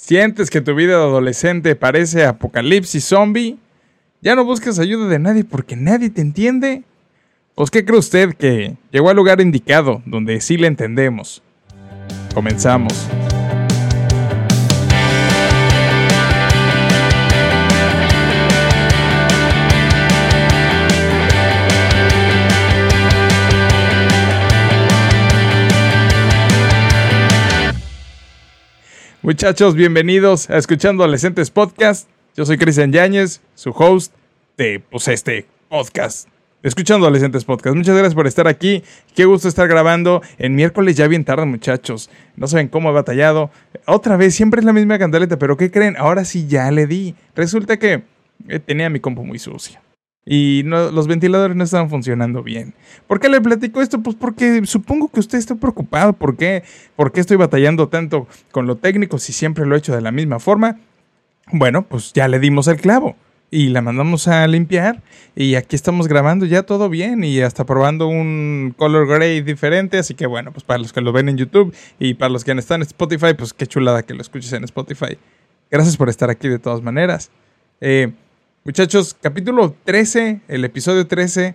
¿Sientes que tu vida de adolescente parece apocalipsis zombie? ¿Ya no buscas ayuda de nadie porque nadie te entiende? Pues qué cree usted que llegó al lugar indicado, donde sí le entendemos. Comenzamos. Muchachos, bienvenidos a Escuchando Adolescentes Podcast. Yo soy Cristian Yáñez, su host de pues, este podcast. Escuchando Adolescentes Podcast. Muchas gracias por estar aquí. Qué gusto estar grabando en miércoles ya bien tarde, muchachos. No saben cómo he batallado. Otra vez, siempre es la misma cantaleta, pero ¿qué creen? Ahora sí ya le di. Resulta que eh, tenía mi compu muy sucia y los ventiladores no estaban funcionando bien. ¿Por qué le platico esto? Pues porque supongo que usted está preocupado. ¿Por qué? ¿Por qué estoy batallando tanto con lo técnico si siempre lo he hecho de la misma forma? Bueno, pues ya le dimos el clavo y la mandamos a limpiar y aquí estamos grabando ya todo bien y hasta probando un color gray diferente, así que bueno, pues para los que lo ven en YouTube y para los que están en Spotify, pues qué chulada que lo escuches en Spotify. Gracias por estar aquí de todas maneras. Eh, Muchachos, capítulo 13, el episodio 13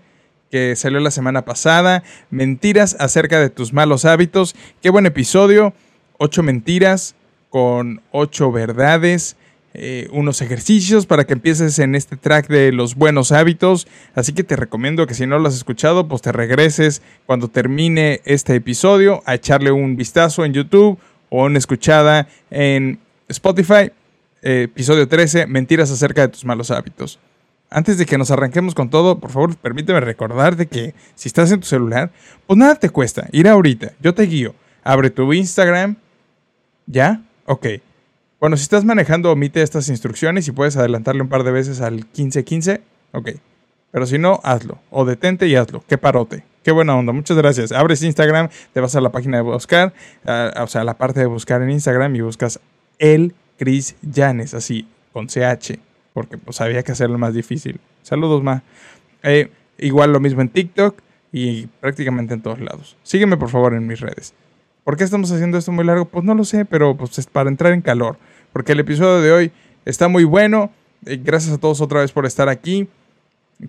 que salió la semana pasada, mentiras acerca de tus malos hábitos. Qué buen episodio, ocho mentiras con ocho verdades. Eh, unos ejercicios para que empieces en este track de los buenos hábitos. Así que te recomiendo que si no lo has escuchado, pues te regreses cuando termine este episodio a echarle un vistazo en YouTube o una escuchada en Spotify episodio 13, mentiras acerca de tus malos hábitos. Antes de que nos arranquemos con todo, por favor, permíteme recordarte que si estás en tu celular, pues nada te cuesta ir ahorita, yo te guío. Abre tu Instagram. ¿Ya? Ok. Bueno, si estás manejando, omite estas instrucciones y puedes adelantarle un par de veces al 1515. Ok. Pero si no, hazlo. O detente y hazlo. Qué parote. Qué buena onda. Muchas gracias. Abres Instagram, te vas a la página de buscar, o sea, a la parte de buscar en Instagram y buscas el Chris Janes, así, con CH, porque pues había que hacerlo más difícil. Saludos, más. Eh, igual lo mismo en TikTok y prácticamente en todos lados. Sígueme por favor en mis redes. ¿Por qué estamos haciendo esto muy largo? Pues no lo sé, pero pues es para entrar en calor. Porque el episodio de hoy está muy bueno. Eh, gracias a todos otra vez por estar aquí.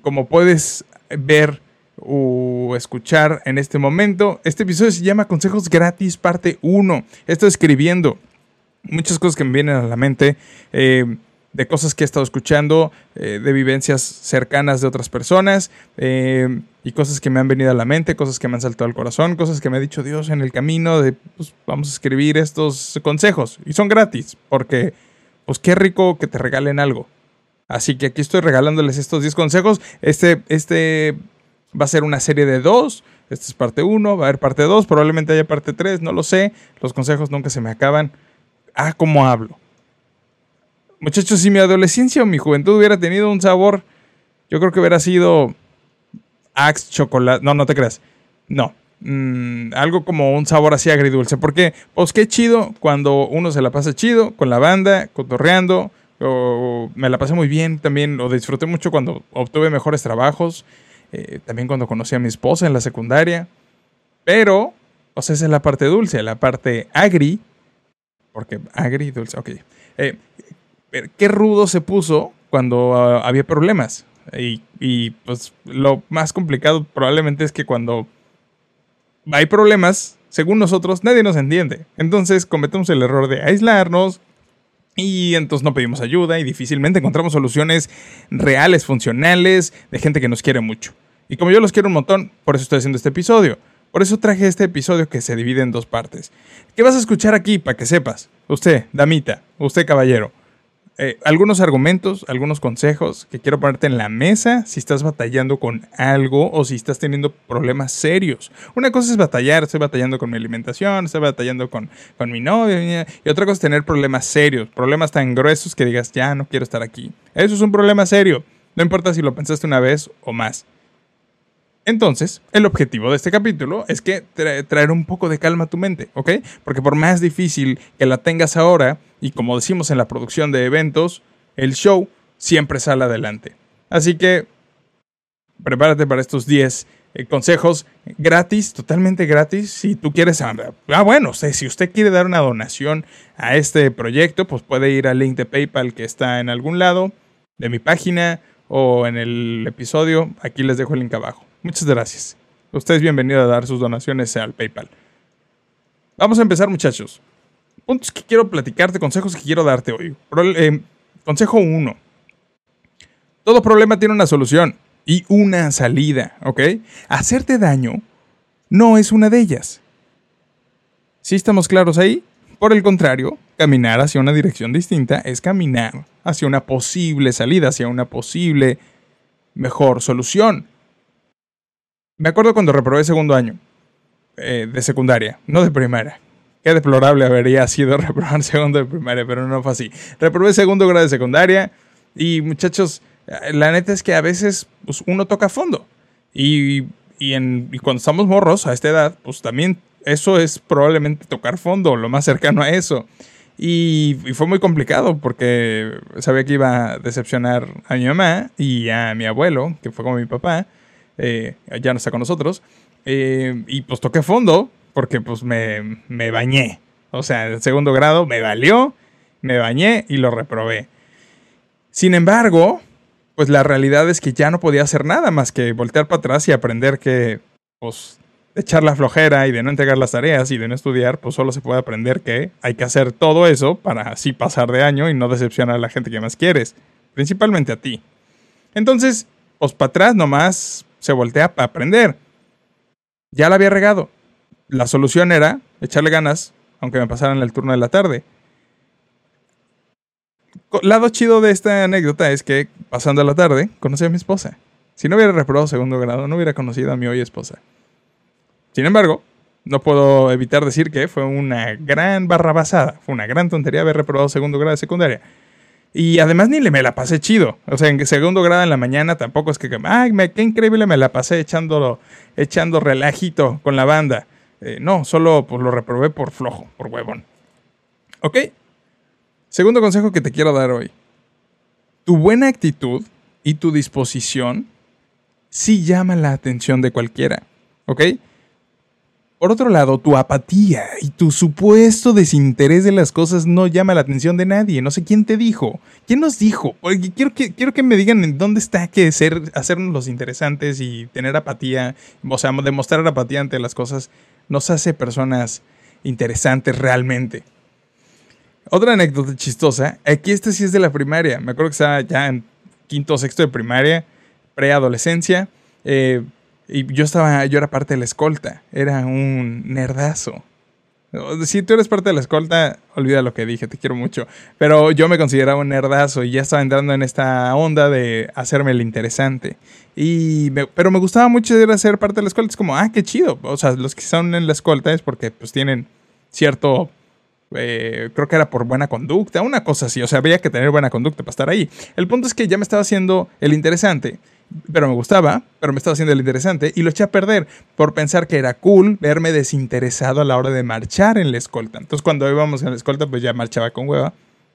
Como puedes ver o escuchar en este momento, este episodio se llama Consejos Gratis Parte 1. Estoy escribiendo muchas cosas que me vienen a la mente. Eh, de cosas que he estado escuchando, eh, de vivencias cercanas de otras personas eh, y cosas que me han venido a la mente, cosas que me han saltado al corazón, cosas que me ha dicho Dios en el camino de, pues vamos a escribir estos consejos y son gratis porque, pues qué rico que te regalen algo. Así que aquí estoy regalándoles estos 10 consejos. Este, este va a ser una serie de dos. Esta es parte 1, va a haber parte 2, probablemente haya parte 3, no lo sé. Los consejos nunca se me acaban ah, cómo hablo. Muchachos, si mi adolescencia o mi juventud hubiera tenido un sabor, yo creo que hubiera sido Axe chocolate. No, no te creas. No. Mm, algo como un sabor así agridulce. Porque, pues qué chido cuando uno se la pasa chido con la banda, cotorreando. O me la pasé muy bien también. Lo disfruté mucho cuando obtuve mejores trabajos. Eh, también cuando conocí a mi esposa en la secundaria. Pero, o sea, esa es la parte dulce. La parte agri porque agridulce, ok. Eh, qué rudo se puso cuando ah, había problemas. Y, y, pues lo más complicado probablemente es que cuando hay problemas, según nosotros, nadie nos entiende. Entonces cometemos el error de aislarnos y entonces no pedimos ayuda y difícilmente encontramos soluciones reales, funcionales, de gente que nos quiere mucho. Y como yo los quiero un montón, por eso estoy haciendo este episodio. Por eso traje este episodio que se divide en dos partes. ¿Qué vas a escuchar aquí para que sepas? Usted, damita, usted, caballero. Eh, algunos argumentos, algunos consejos que quiero ponerte en la mesa si estás batallando con algo o si estás teniendo problemas serios. Una cosa es batallar, estoy batallando con mi alimentación, estoy batallando con, con mi novia, y otra cosa es tener problemas serios, problemas tan gruesos que digas, ya no quiero estar aquí. Eso es un problema serio, no importa si lo pensaste una vez o más. Entonces, el objetivo de este capítulo es que traer un poco de calma a tu mente, ¿ok? Porque por más difícil que la tengas ahora, y como decimos en la producción de eventos, el show siempre sale adelante. Así que prepárate para estos 10 eh, consejos gratis, totalmente gratis. Si tú quieres, ah, bueno, si usted quiere dar una donación a este proyecto, pues puede ir al link de PayPal que está en algún lado de mi página o en el episodio. Aquí les dejo el link abajo. Muchas gracias. Usted es bienvenido a dar sus donaciones al PayPal. Vamos a empezar, muchachos. Puntos que quiero platicarte, consejos que quiero darte hoy. Eh, consejo 1. Todo problema tiene una solución y una salida, ¿ok? Hacerte daño no es una de ellas. ¿Sí estamos claros ahí? Por el contrario, caminar hacia una dirección distinta es caminar hacia una posible salida, hacia una posible mejor solución. Me acuerdo cuando reprobé segundo año eh, de secundaria, no de primaria. Qué deplorable habría sido reprobar segundo de primaria, pero no fue así. Reprobé segundo grado de secundaria y muchachos, la neta es que a veces pues, uno toca fondo. Y, cuando estamos morros a esta edad, pues también eso es probablemente tocar fondo, lo más cercano a eso. Y, fue muy complicado porque sabía que iba a decepcionar a mi mamá y a mi abuelo, que fue como mi papá, eh, ya no está con nosotros. Eh, y pues toqué fondo porque pues me, me bañé. O sea, en segundo grado me valió, me bañé y lo reprobé. Sin embargo, pues la realidad es que ya no podía hacer nada más que voltear para atrás y aprender que, pues, echar la flojera y de no entregar las tareas y de no estudiar, pues solo se puede aprender que hay que hacer todo eso para así pasar de año y no decepcionar a la gente que más quieres, principalmente a ti. Entonces, pues para atrás nomás se voltea para aprender. Ya la había regado. La solución era echarle ganas, aunque me pasaran el turno de la tarde lado chido de esta anécdota es que pasando la tarde conocí a mi esposa. Si no hubiera reprobado segundo grado, no hubiera conocido a mi hoy esposa. Sin embargo, no puedo evitar decir que fue una gran barrabasada, fue una gran tontería haber reprobado segundo grado de secundaria. Y además ni le me la pasé chido. O sea, en segundo grado en la mañana tampoco es que, ay, me, qué increíble me la pasé echándolo, echando relajito con la banda. Eh, no, solo pues, lo reprobé por flojo, por huevón. ¿Ok? Segundo consejo que te quiero dar hoy. Tu buena actitud y tu disposición sí llama la atención de cualquiera, ¿ok? Por otro lado, tu apatía y tu supuesto desinterés de las cosas no llama la atención de nadie. No sé quién te dijo. ¿Quién nos dijo? quiero que, quiero que me digan en dónde está que ser, hacernos los interesantes y tener apatía, o sea, demostrar apatía ante las cosas, nos hace personas interesantes realmente. Otra anécdota chistosa, aquí este sí es de la primaria, me acuerdo que estaba ya en quinto o sexto de primaria, preadolescencia, eh, y yo estaba, yo era parte de la escolta, era un nerdazo. Si tú eres parte de la escolta, olvida lo que dije, te quiero mucho. Pero yo me consideraba un nerdazo y ya estaba entrando en esta onda de hacerme el interesante. Y pero me gustaba mucho ir a ser parte de la escolta. Es como, ah, qué chido. O sea, los que son en la escolta es porque pues tienen cierto eh, creo que era por buena conducta, una cosa así, o sea, había que tener buena conducta para estar ahí. El punto es que ya me estaba haciendo el interesante, pero me gustaba, pero me estaba haciendo el interesante y lo eché a perder por pensar que era cool verme desinteresado a la hora de marchar en la escolta. Entonces cuando íbamos en la escolta pues ya marchaba con hueva,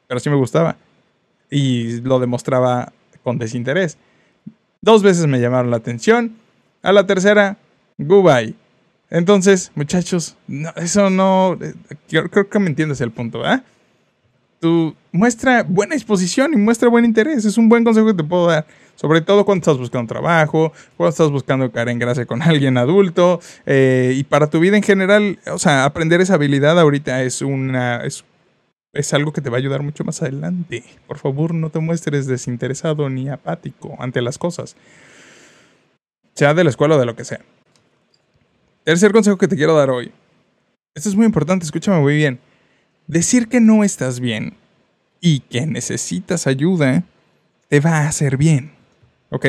pero sí me gustaba y lo demostraba con desinterés. Dos veces me llamaron la atención, a la tercera, goodbye. Entonces, muchachos, eso no. Eh, creo, que me entiendes el punto, ¿verdad? Tú muestra buena disposición y muestra buen interés. Es un buen consejo que te puedo dar. Sobre todo cuando estás buscando trabajo, cuando estás buscando caer en gracia con alguien adulto. Eh, y para tu vida en general, o sea, aprender esa habilidad ahorita es una. Es, es algo que te va a ayudar mucho más adelante. Por favor, no te muestres desinteresado ni apático ante las cosas. Sea de la escuela o de lo que sea. Tercer consejo que te quiero dar hoy. Esto es muy importante, escúchame muy bien. Decir que no estás bien y que necesitas ayuda te va a hacer bien. ¿Ok?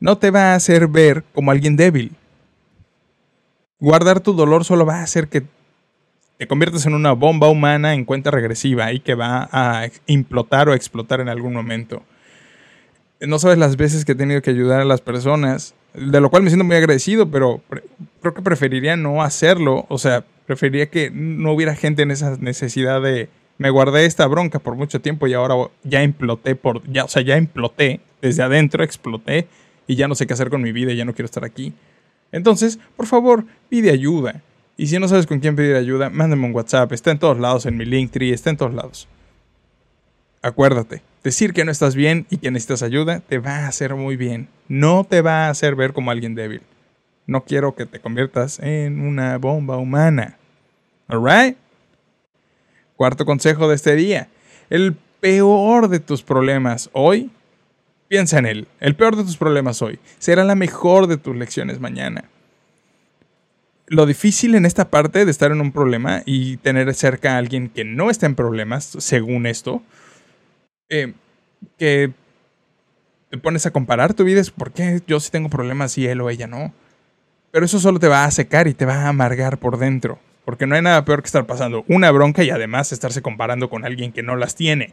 No te va a hacer ver como alguien débil. Guardar tu dolor solo va a hacer que te conviertas en una bomba humana en cuenta regresiva y que va a implotar o explotar en algún momento. No sabes las veces que he tenido que ayudar a las personas de lo cual me siento muy agradecido, pero creo que preferiría no hacerlo, o sea, preferiría que no hubiera gente en esa necesidad de me guardé esta bronca por mucho tiempo y ahora ya imploté por ya, o sea, ya imploté desde adentro exploté y ya no sé qué hacer con mi vida ya no quiero estar aquí. Entonces, por favor, pide ayuda. Y si no sabes con quién pedir ayuda, mándame un WhatsApp. Está en todos lados, en mi Linktree, está en todos lados. Acuérdate, decir que no estás bien y que necesitas ayuda te va a hacer muy bien. No te va a hacer ver como alguien débil. No quiero que te conviertas en una bomba humana. ¿Alright? Cuarto consejo de este día. El peor de tus problemas hoy, piensa en él. El peor de tus problemas hoy será la mejor de tus lecciones mañana. Lo difícil en esta parte de estar en un problema y tener cerca a alguien que no está en problemas, según esto, eh, que te pones a comparar tu vida es por qué yo sí tengo problemas y él o ella no. Pero eso solo te va a secar y te va a amargar por dentro. Porque no hay nada peor que estar pasando una bronca y además estarse comparando con alguien que no las tiene.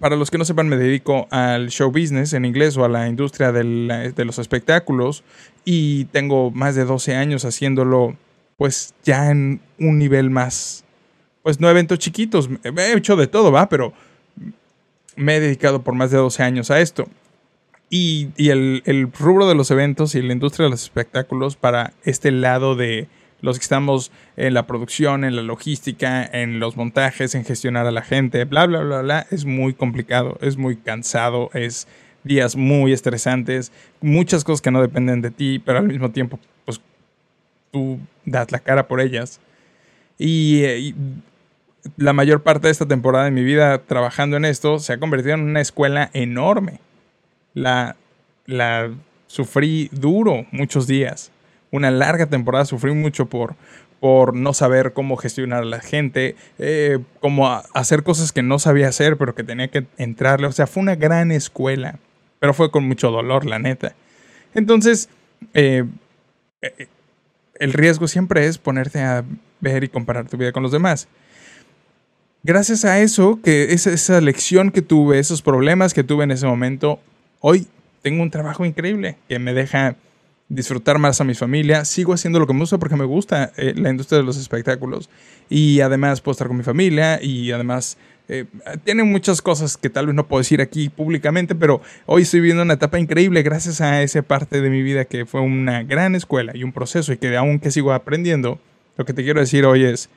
Para los que no sepan, me dedico al show business en inglés o a la industria de los espectáculos y tengo más de 12 años haciéndolo pues ya en un nivel más, pues no eventos chiquitos, he hecho de todo, va, pero me he dedicado por más de 12 años a esto. Y, el, rubro de los eventos y la industria de los espectáculos para este lado de los que estamos en la producción, en la logística, en los montajes, en gestionar a la gente, bla, bla, bla, bla, es muy complicado, es muy cansado, es días muy estresantes, muchas cosas que no dependen de ti, pero al mismo tiempo, pues tú das la cara por ellas. Y, y la mayor parte de esta temporada de mi vida trabajando en esto se ha convertido en una escuela enorme la, la sufrí duro muchos días. Una larga temporada sufrí mucho por, por no saber cómo gestionar a la gente, eh, cómo hacer cosas que no sabía hacer, pero que tenía que entrarle. O sea, fue una gran escuela, pero fue con mucho dolor, la neta. Entonces, eh, eh, el riesgo siempre es ponerte a ver y comparar tu vida con los demás. Gracias a eso, que esa, esa lección que tuve, esos problemas que tuve en ese momento, Hoy tengo un trabajo increíble que me deja disfrutar más a mi familia. Sigo haciendo lo que me gusta porque me gusta eh, la industria de los espectáculos. Y además puedo estar con mi familia y además eh, tiene muchas cosas que tal vez no puedo decir aquí públicamente, pero hoy estoy viviendo una etapa increíble gracias a esa parte de mi vida que fue una gran escuela y un proceso y que aún que sigo aprendiendo, lo que te quiero decir hoy es,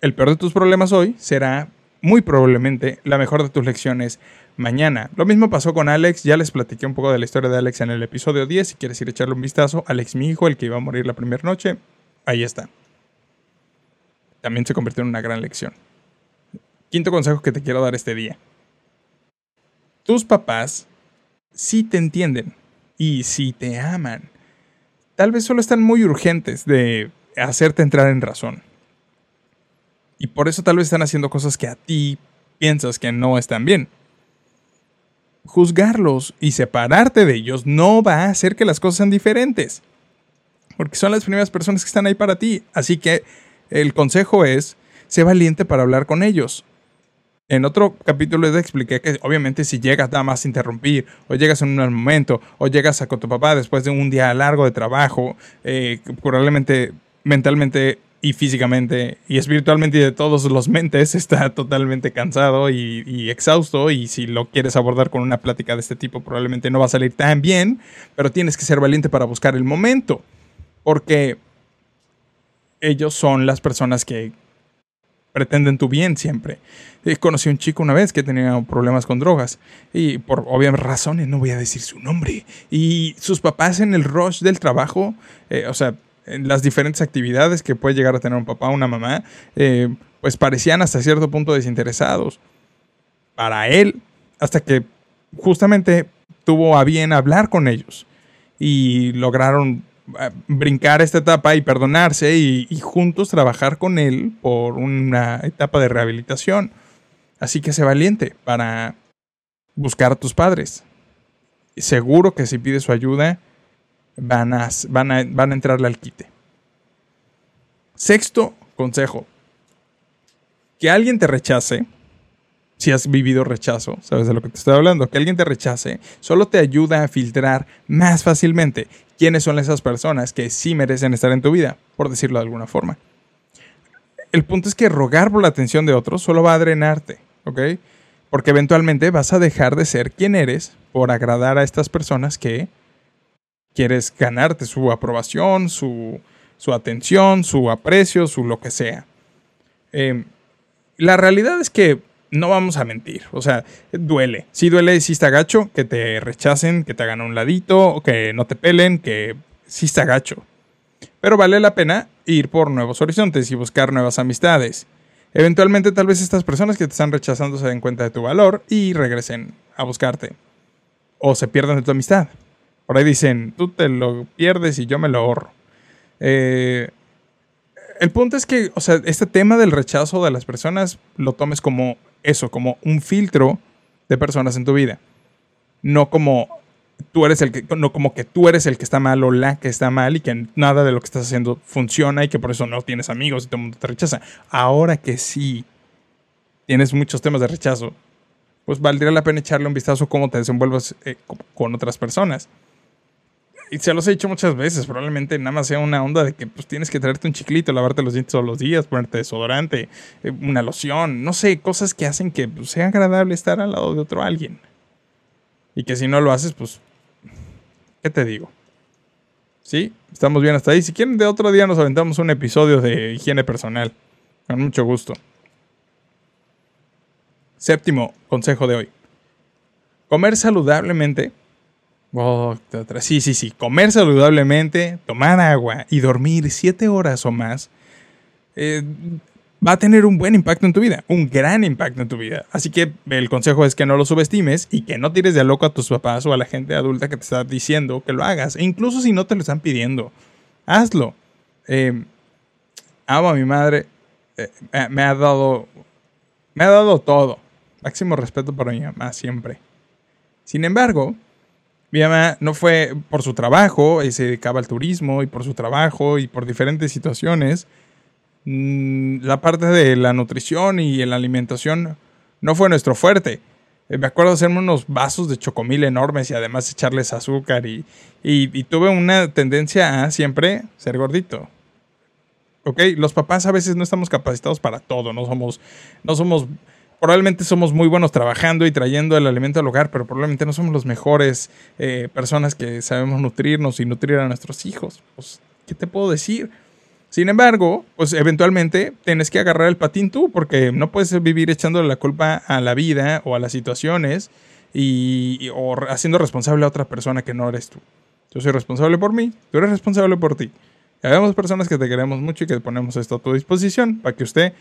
el peor de tus problemas hoy será muy probablemente la mejor de tus lecciones mañana. Lo mismo pasó con Alex, ya les platiqué un poco de la historia de Alex en el episodio 10, si quieres ir a echarle un vistazo, Alex mi hijo, el que iba a morir la primera noche, ahí está. También se convirtió en una gran lección. Quinto consejo que te quiero dar este día. Tus papás sí te entienden y sí te aman. Tal vez solo están muy urgentes de hacerte entrar en razón. Y por eso tal vez están haciendo cosas que a ti piensas que no están bien juzgarlos y separarte de ellos no va a hacer que las cosas sean diferentes. Porque son las primeras personas que están ahí para ti. Así que el consejo es, sé valiente para hablar con ellos. En otro capítulo les expliqué que obviamente si llegas nada más a interrumpir, o llegas en un mal momento, o llegas a con tu papá después de un día largo de trabajo, eh, probablemente mentalmente y físicamente y espiritualmente y de todos los mentes está totalmente cansado y, exhausto y si lo quieres abordar con una plática de este tipo probablemente no va a salir tan bien, pero tienes que ser valiente para buscar el momento porque ellos son las personas que pretenden tu bien siempre. Eh, conocí a un chico una vez que tenía problemas con drogas y por obvias razones no voy a decir su nombre y sus papás en el rush del trabajo, eh, o sea, las diferentes actividades que puede llegar a tener un papá o una mamá, eh, pues parecían hasta cierto punto desinteresados. Para él, hasta que justamente tuvo a bien hablar con ellos y lograron eh, brincar esta etapa y perdonarse y, y, juntos trabajar con él por una etapa de rehabilitación. Así que sé valiente para buscar a tus padres. Seguro que si pides su ayuda, van a, van a, van a entrarle al quite. Sexto consejo. Que alguien te rechace, si has vivido rechazo, sabes de lo que te estoy hablando, que alguien te rechace, solo te ayuda a filtrar más fácilmente quiénes son esas personas que sí merecen estar en tu vida, por decirlo de alguna forma. El punto es que rogar por la atención de otros solo va a drenarte, ¿ok? Porque eventualmente vas a dejar de ser quien eres por agradar a estas personas que Quieres ganarte su aprobación, su, su atención, su aprecio, su lo que sea. Em, la realidad es que no vamos a mentir. O sea, duele. Sí duele, sí está gacho, que te rechacen, que te hagan un ladito, que no te pelen, que sí está gacho. Pero vale la pena ir por nuevos horizontes y buscar nuevas amistades. Eventualmente tal vez estas personas que te están rechazando se den cuenta de tu valor y regresen a buscarte. O se pierdan de tu amistad. Por ahí dicen, tú te lo pierdes y yo me lo ahorro. Eh, el punto es que, o sea, este tema del rechazo de las personas lo tomes como eso, como un filtro de personas en tu vida. No como tú eres el que, no como que tú eres el que está mal o la que está mal y que nada de lo que estás haciendo funciona y que por eso no tienes amigos y todo el mundo te rechaza. Ahora que sí tienes muchos temas de rechazo, pues valdría la pena echarle un vistazo a cómo te desenvuelves eh, con otras personas y se los he dicho muchas veces, probablemente nada más sea una onda de que pues, tienes que traerte un chiclito, lavarte los dientes todos los días, ponerte desodorante, eh, una loción, no sé, cosas que hacen que pues, sea agradable estar al lado de otro alguien. Y que si no lo haces, pues, ¿qué te digo? ¿Sí? Estamos bien hasta ahí. Si quieren, de otro día nos aventamos un episodio de higiene personal. Con mucho gusto. Séptimo consejo de hoy. Comer saludablemente Oh, sí, sí, sí. Comer saludablemente, tomar agua y dormir siete horas o más eh, va a tener un buen impacto en tu vida, un gran impacto en tu vida. Así que el consejo es que no lo subestimes y que no tires de loco a tus papás o a la gente adulta que te está diciendo que lo hagas. E incluso si no te lo están pidiendo, hazlo. Eh, amo a mi madre. Eh, me ha dado. Me ha dado todo. Máximo respeto para mi mamá siempre. Sin embargo, mi mamá no fue por su trabajo, y se dedicaba al turismo y por su trabajo y por diferentes situaciones. Mm, la parte de la nutrición y la alimentación no fue nuestro fuerte. Eh, me acuerdo hacerme unos vasos de chocomil enormes y además echarles azúcar y, y, tuve una tendencia a siempre ser gordito. ¿Ok? Los papás a veces no estamos capacitados para todo, no somos, no somos probablemente somos muy buenos trabajando y trayendo el alimento al hogar, pero probablemente no somos los mejores eh, personas que sabemos nutrirnos y nutrir a nuestros hijos. Pues, ¿qué te puedo decir? Sin embargo, pues eventualmente tienes que agarrar el patín tú, porque no puedes vivir echándole la culpa a la vida o a las situaciones y, o haciendo responsable a otra persona que no eres tú. Yo soy responsable por mí, tú eres responsable por ti. Habemos personas que te queremos mucho y que ponemos esto a tu disposición para que usted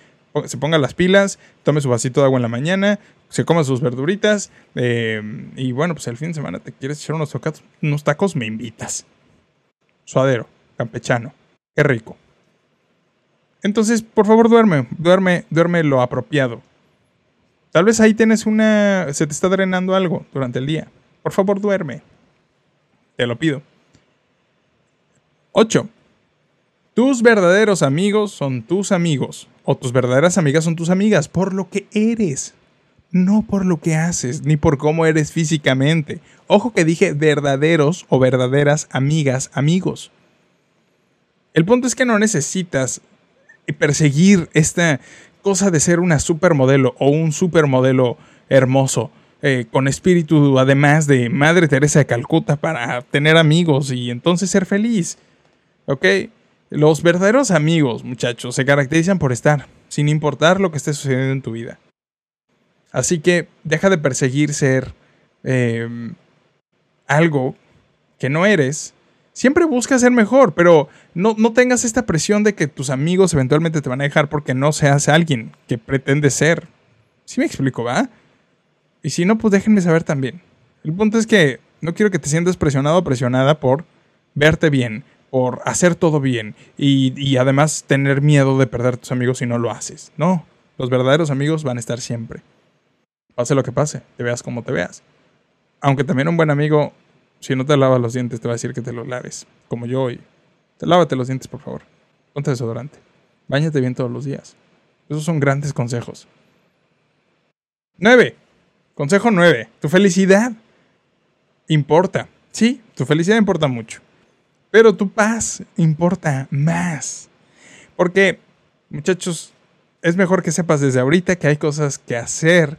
se ponga las pilas, tome su vasito de agua en la mañana, se coma sus verduritas eh, y bueno, pues el fin de semana te quieres echar unos, tacos, unos tacos, me invitas. Suadero, campechano, qué rico. Entonces, por favor, duerme, duerme, duerme lo apropiado. Tal vez ahí tienes una, se te está drenando algo durante el día. Por favor, duerme. Te lo pido. 8. Tus verdaderos amigos son tus amigos o tus verdaderas amigas son tus amigas por lo que eres, no por lo que haces ni por cómo eres físicamente. Ojo que dije verdaderos o verdaderas amigas, amigos. El punto es que no necesitas perseguir esta cosa de ser una supermodelo o un supermodelo hermoso. Eh, con espíritu además de Madre Teresa de Calcuta para tener amigos y entonces ser feliz. ¿Ok? Los verdaderos amigos, muchachos, se caracterizan por estar, sin importar lo que esté sucediendo en tu vida. Así que deja de perseguir ser em, algo que no eres. Siempre busca ser mejor, pero no, no, tengas esta presión de que tus amigos eventualmente te van a dejar porque no seas alguien que pretende ser. ¿Sí me explico, va? Y si no, pues déjenme saber también. El punto es que no quiero que te sientas presionado o presionada por verte bien, por hacer todo bien y, además tener miedo de perder tus amigos si no lo haces. No, los verdaderos amigos van a estar siempre. Pase lo que pase, te veas como te veas. Aunque también un buen amigo, si no te lavas los dientes, te va a decir que te los laves, como yo hoy. Te lávate los dientes, por favor. Ponte desodorante. Báñate bien todos los días. Esos son grandes consejos. 9. Consejo 9. Tu felicidad importa. Sí, tu felicidad importa mucho. Pero tu paz importa más. Porque, muchachos, es mejor que sepas desde ahorita que hay cosas que hacer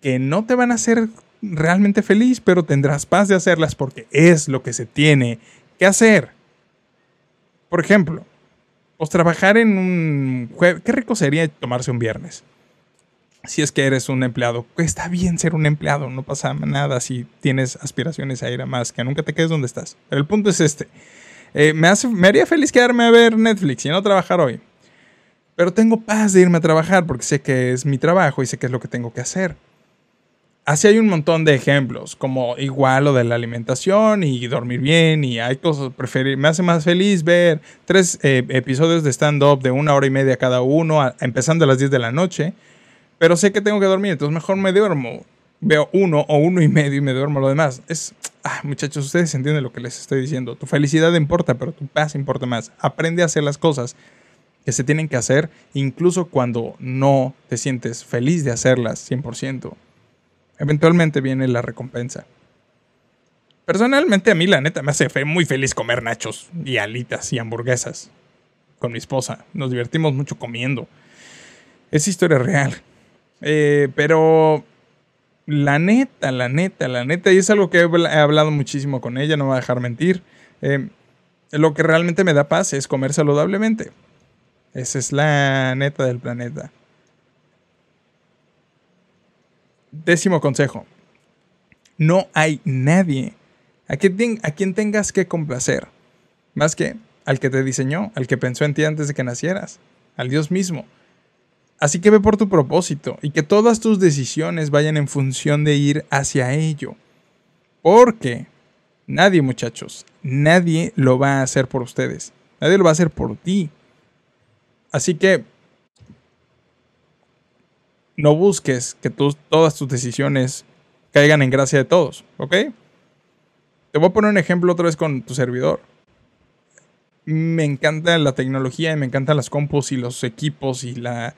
que no te van a hacer realmente feliz, pero tendrás paz de hacerlas porque es lo que se tiene que hacer. Por ejemplo, pues trabajar en un qué rico sería tomarse un viernes. Si es que eres un empleado, está bien ser un empleado, no pasa nada si tienes aspiraciones a ir a más, que nunca te quedes donde estás. Pero el punto es este. Eh, me, hace, me haría feliz quedarme a ver Netflix y no trabajar hoy. Pero tengo paz de irme a trabajar porque sé que es mi trabajo y sé que es lo que tengo que hacer. Así hay un montón de ejemplos, como igual lo de la alimentación y dormir bien y hay cosas, preferir, me hace más feliz ver tres eh, episodios de stand-up de una hora y media cada uno, empezando a las 10 de la noche, pero sé que tengo que dormir, entonces mejor me duermo. Veo uno o uno y medio y me duermo lo demás. Es, ah, muchachos, ustedes entienden lo que les estoy diciendo. Tu felicidad importa, pero tu paz importa más. Aprende a hacer las cosas que se tienen que hacer, incluso cuando no te sientes feliz de hacerlas 100%. Eventualmente viene la recompensa. Personalmente a mí la neta me hace muy feliz comer nachos y alitas y hamburguesas con mi esposa. Nos divertimos mucho comiendo. Es historia real. Eh, pero la neta, la neta, la neta, y es algo que he hablado muchísimo con ella, no me va a dejar mentir. Eh, lo que realmente me da paz es comer saludablemente. Esa es la neta del planeta. Décimo consejo. No hay nadie a quien, a quien tengas que complacer, más que al que te diseñó, al que pensó en ti antes de que nacieras, al Dios mismo. Así que ve por tu propósito y que todas tus decisiones vayan en función de ir hacia ello. Porque nadie, muchachos, nadie lo va a hacer por ustedes. Nadie lo va a hacer por ti. Así que no busques que todas tus decisiones caigan en gracia de todos, ¿ok? Te voy a poner un ejemplo otra vez con tu servidor. Me encanta la tecnología y me encantan las compus y los equipos y la...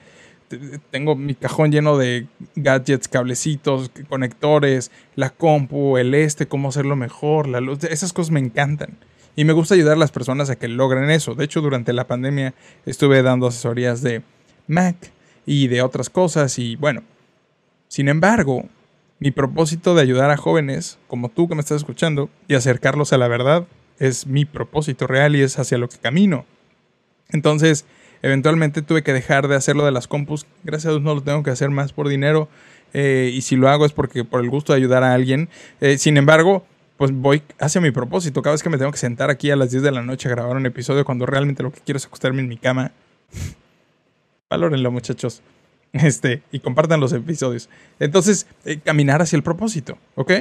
Tengo mi cajón lleno de gadgets, cablecitos, conectores, la compu, el este, cómo hacerlo mejor, la luz. Esas cosas me encantan. Y me gusta ayudar a las personas a que logren eso. De hecho, durante la pandemia estuve dando asesorías de Mac y de otras cosas y bueno. Sin embargo, mi propósito de ayudar a jóvenes como tú que me estás escuchando y acercarlos a la verdad es mi propósito real y es hacia lo que camino. Entonces, eventualmente tuve que dejar de hacerlo de las compus. Gracias a Dios no lo tengo que hacer más por dinero. Eh, y si lo hago es porque por el gusto de ayudar a alguien. Eh, sin embargo, pues voy hacia mi propósito. Cada vez que me tengo que sentar aquí a las 10 de la noche a grabar un episodio cuando realmente lo que quiero es acostarme en mi cama. Valórenlo, muchachos. Este, y compartan los episodios. Entonces, eh, caminar hacia el propósito, ¿ok?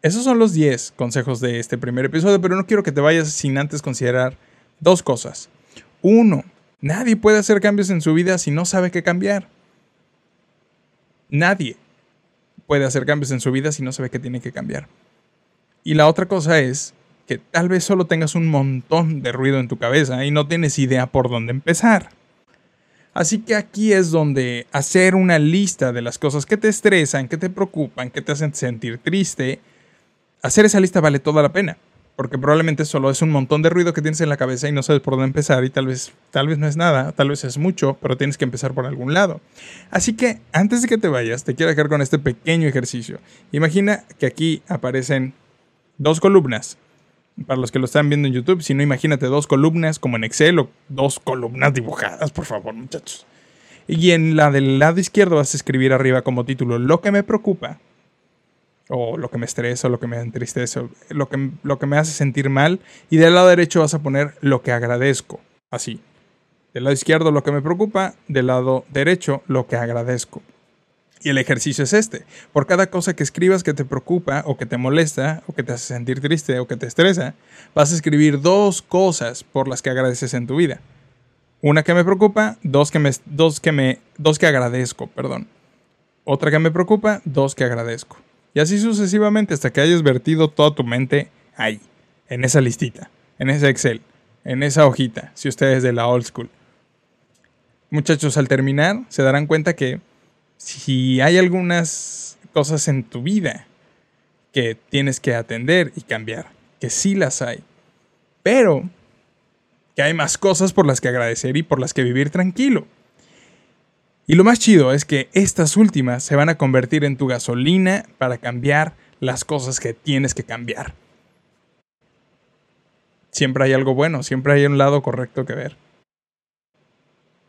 Esos son los 10 consejos de este primer episodio, pero no quiero que te vayas sin antes considerar dos cosas. Uno, nadie puede hacer cambios en su vida si no sabe qué cambiar. Nadie puede hacer cambios en su vida si no sabe que tiene que cambiar. Y la otra cosa es que tal vez solo tengas un montón de ruido en tu cabeza y no tienes idea por dónde empezar. Así que aquí es donde hacer una lista de las cosas que te estresan, que te preocupan, que te hacen sentir triste, hacer esa lista vale toda la pena porque probablemente solo es un montón de ruido que tienes en la cabeza y no sabes por dónde empezar y tal vez, tal vez no es nada, tal vez es mucho, pero tienes que empezar por algún lado. Así que antes de que te vayas, te quiero dejar con este pequeño ejercicio. Imagina que aquí aparecen dos columnas. Para los que lo están viendo en YouTube, si no, imagínate dos columnas como en Excel o dos columnas dibujadas, por favor, muchachos. Y en la del lado izquierdo vas a escribir arriba como título lo que me preocupa o lo que me estresa, o lo que me entristece, lo que, lo que me hace sentir mal. Y del lado derecho vas a poner lo que agradezco, así. Del lado izquierdo lo que me preocupa, del lado derecho lo que agradezco. Y el ejercicio es este. Por cada cosa que escribas que te preocupa o que te molesta o que te hace sentir triste o que te estresa, vas a escribir dos cosas por las que agradeces en tu vida. Una que me preocupa, dos que me dos que me dos que agradezco, perdón. Otra que me preocupa, dos que agradezco. Y así sucesivamente hasta que hayas vertido toda tu mente ahí, en esa listita, en ese Excel, en esa hojita, si ustedes de la old school. Muchachos, al terminar se darán cuenta que si hay algunas cosas en tu vida que tienes que atender y cambiar, que sí las hay, pero que hay más cosas por las que agradecer y por las que vivir tranquilo. Y lo más chido es que estas últimas se van a convertir en tu gasolina para cambiar las cosas que tienes que cambiar. Siempre hay algo bueno, siempre hay un lado correcto que ver.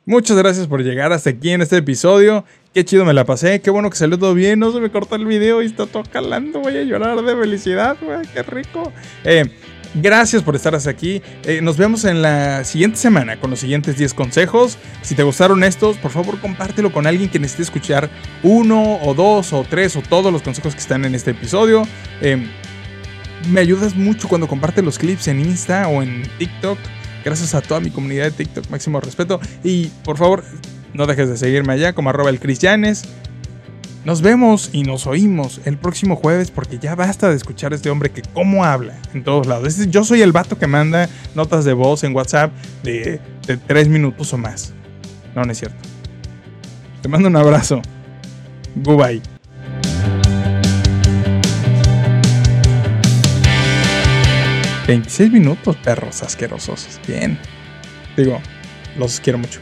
Muchas gracias por llegar hasta aquí en este episodio. Qué chido me la pasé, qué bueno que salió todo bien. No se me cortó el video y está todo calando. Voy a llorar de felicidad, güey, qué rico. Eh, gracias por estar hasta aquí. Eh, nos vemos en la siguiente semana con los siguientes 10 consejos. Si te gustaron estos, por favor compártelo con alguien que necesite escuchar uno o dos o tres o todos los consejos que están en este episodio. Eh, me ayudas mucho cuando compartes los clips en Insta o en TikTok. Gracias a toda mi comunidad de TikTok, máximo respeto. Y por favor, no dejes de seguirme allá como arroba el. Nos vemos y nos oímos el próximo jueves porque ya basta de escuchar a este hombre que cómo habla en todos lados. Yo soy el vato que manda notas de voz en WhatsApp de, de tres minutos o más. No, no es cierto. Te mando un abrazo. Goodbye. ¿26 minutos, perros asquerosos? Bien. Digo, los quiero mucho.